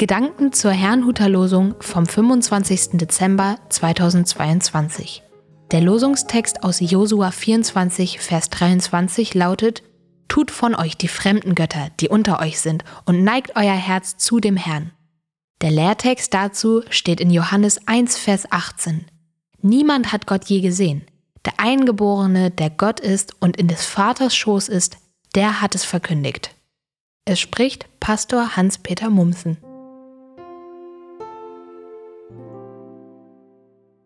Gedanken zur Herrnhuter Losung vom 25. Dezember 2022. Der Losungstext aus Josua 24, Vers 23 lautet: Tut von euch die fremden Götter, die unter euch sind, und neigt euer Herz zu dem Herrn. Der Lehrtext dazu steht in Johannes 1, Vers 18. Niemand hat Gott je gesehen. Der Eingeborene, der Gott ist und in des Vaters Schoß ist, der hat es verkündigt. Es spricht Pastor Hans-Peter Mumsen.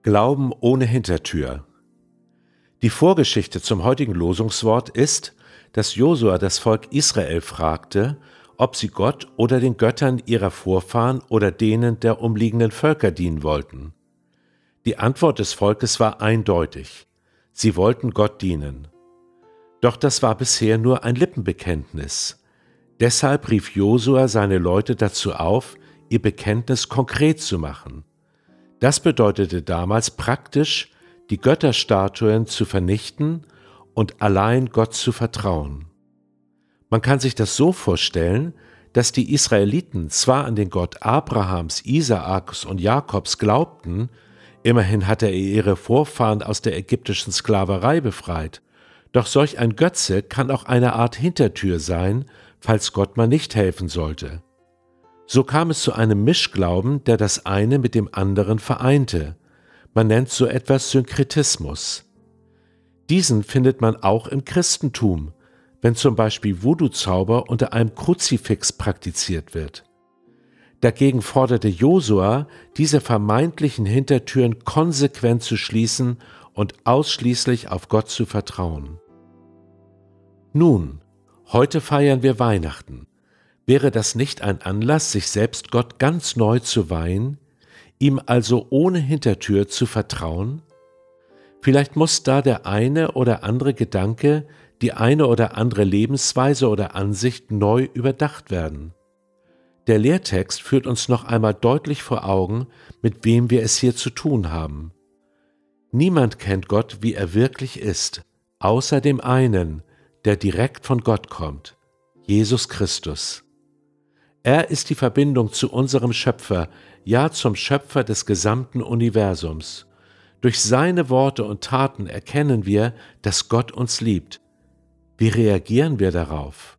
Glauben ohne Hintertür. Die Vorgeschichte zum heutigen Losungswort ist, dass Josua das Volk Israel fragte, ob sie Gott oder den Göttern ihrer Vorfahren oder denen der umliegenden Völker dienen wollten. Die Antwort des Volkes war eindeutig. Sie wollten Gott dienen. Doch das war bisher nur ein Lippenbekenntnis. Deshalb rief Josua seine Leute dazu auf, ihr Bekenntnis konkret zu machen. Das bedeutete damals praktisch, die Götterstatuen zu vernichten und allein Gott zu vertrauen. Man kann sich das so vorstellen, dass die Israeliten zwar an den Gott Abrahams, Isaaks und Jakobs glaubten, immerhin hatte er ihre Vorfahren aus der ägyptischen Sklaverei befreit, doch solch ein Götze kann auch eine Art Hintertür sein, falls Gott mal nicht helfen sollte. So kam es zu einem Mischglauben, der das eine mit dem anderen vereinte. Man nennt so etwas Synkretismus. Diesen findet man auch im Christentum, wenn zum Beispiel Voodoo-Zauber unter einem Kruzifix praktiziert wird. Dagegen forderte Josua, diese vermeintlichen Hintertüren konsequent zu schließen und ausschließlich auf Gott zu vertrauen. Nun, heute feiern wir Weihnachten. Wäre das nicht ein Anlass, sich selbst Gott ganz neu zu weihen, ihm also ohne Hintertür zu vertrauen? Vielleicht muss da der eine oder andere Gedanke, die eine oder andere Lebensweise oder Ansicht neu überdacht werden. Der Lehrtext führt uns noch einmal deutlich vor Augen, mit wem wir es hier zu tun haben. Niemand kennt Gott, wie er wirklich ist, außer dem einen, der direkt von Gott kommt, Jesus Christus. Er ist die Verbindung zu unserem Schöpfer, ja zum Schöpfer des gesamten Universums. Durch seine Worte und Taten erkennen wir, dass Gott uns liebt. Wie reagieren wir darauf?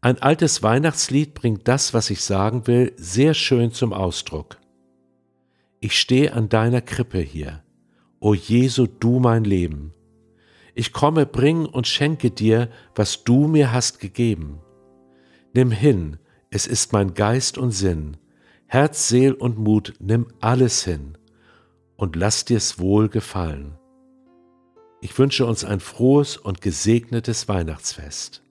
Ein altes Weihnachtslied bringt das, was ich sagen will, sehr schön zum Ausdruck. Ich stehe an deiner Krippe hier. O Jesu, du mein Leben. Ich komme, bring und schenke dir, was du mir hast gegeben. Nimm hin, es ist mein Geist und Sinn, Herz, Seel und Mut, nimm alles hin und lass dir's wohl gefallen. Ich wünsche uns ein frohes und gesegnetes Weihnachtsfest.